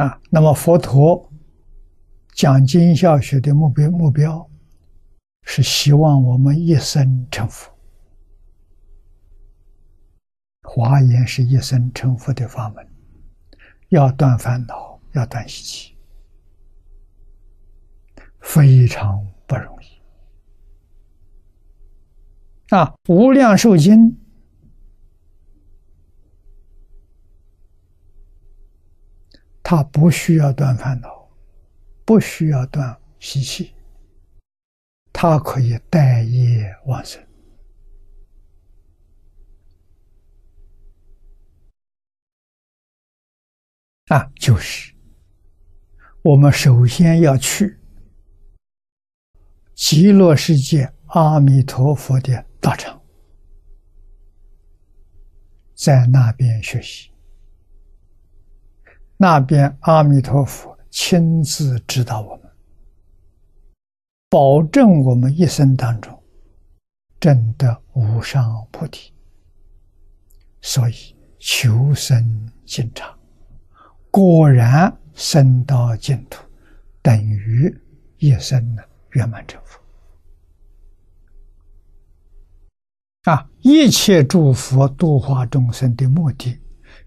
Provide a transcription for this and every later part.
啊，那么佛陀讲经教学的目标目标是希望我们一生成佛。华严是一生成佛的法门，要断烦恼，要断习气，非常不容易。啊，无量寿经。他不需要断烦恼，不需要断习气，他可以待业往生。啊，就是我们首先要去极乐世界阿弥陀佛的道场，在那边学习。那边阿弥陀佛亲自指导我们，保证我们一生当中证得无上菩提。所以求生净场，果然生到净土，等于一生呢圆满成佛。啊，一切诸佛度化众生的目的，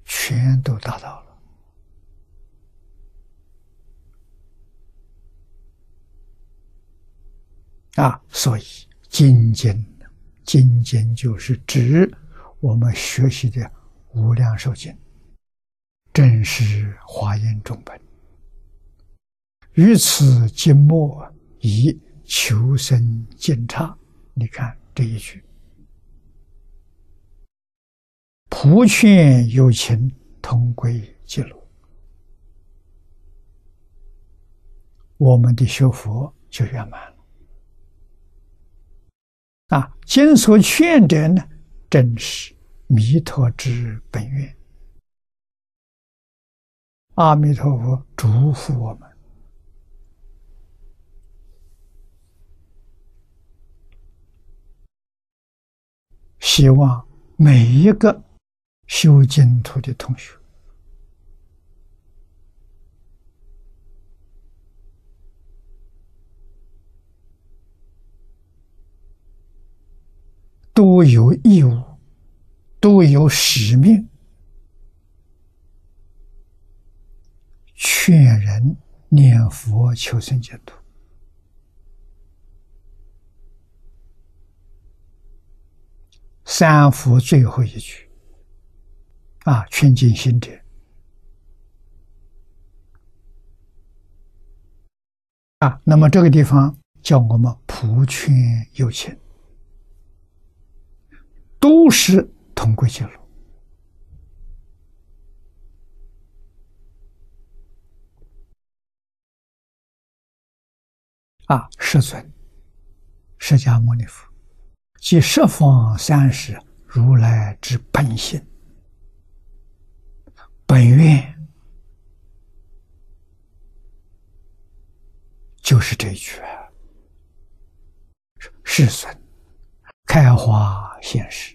全都达到了。啊，所以精进，精进就是指我们学习的无量寿经，正是华严中本。于此经末以求生净刹，你看这一句，普劝有情同归极乐，我们的学佛就圆满了。啊，今所劝者呢，正是弥陀之本愿。阿弥陀佛嘱咐我们，希望每一个修净土的同学。都有义务，都有使命，劝人念佛求生净土。三福最后一句啊，劝进心者啊，那么这个地方叫我们普劝有情。都是同归极乐啊！世尊，释迦牟尼佛，即十方三世如来之本性、本愿，就是这一句！世尊。开花现实，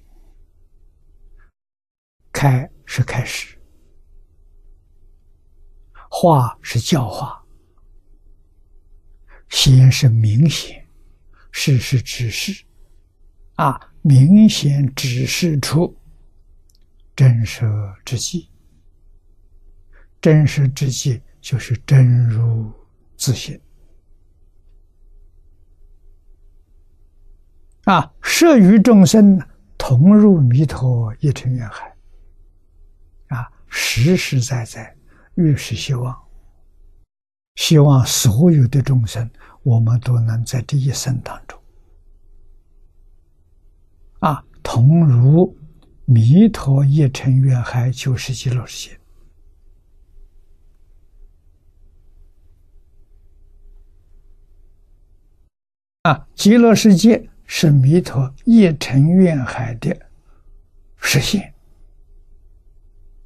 开是开始，化是教化，显是明显，事是指示，啊，明显指示出真实之际，真实之际就是真如自性。啊，摄于众生，同入弥陀一尘缘海。啊，实实在在，越是希望，希望所有的众生，我们都能在这一生当中，啊，同如弥陀一尘缘海，就是极乐世界。啊，极乐世界。是弥陀一尘愿海的实现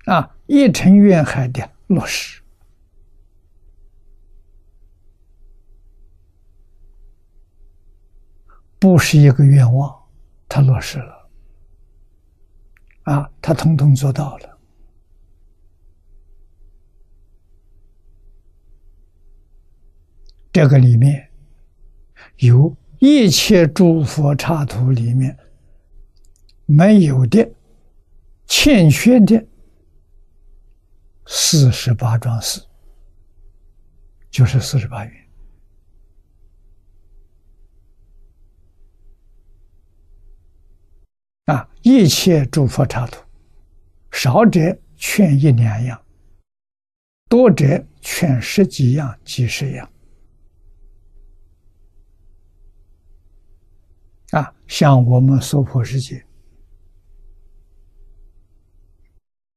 啊！一尘愿海的落实，不是一个愿望，他落实了啊！他通通做到了这个里面有一切诸佛刹土里面没有的、欠缺的四十八桩事，就是四十八愿。啊，一切诸佛刹土，少者劝一两样，多者劝十几样、几十样。啊，像我们娑婆世界，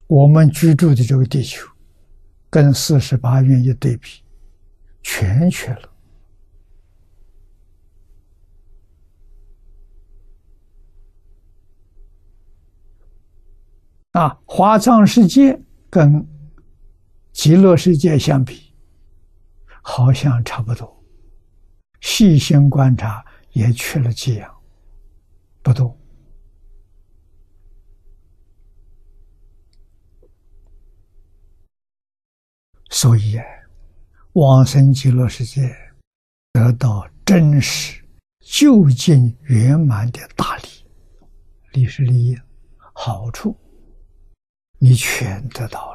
我们居住的这个地球，跟四十八愿一对比，全缺了。啊，华藏世界跟极乐世界相比，好像差不多。细心观察，也缺了几样，不多。所以，往生极乐世界得到真实、究竟、圆满的大利，利是利益，好处。你全得到了。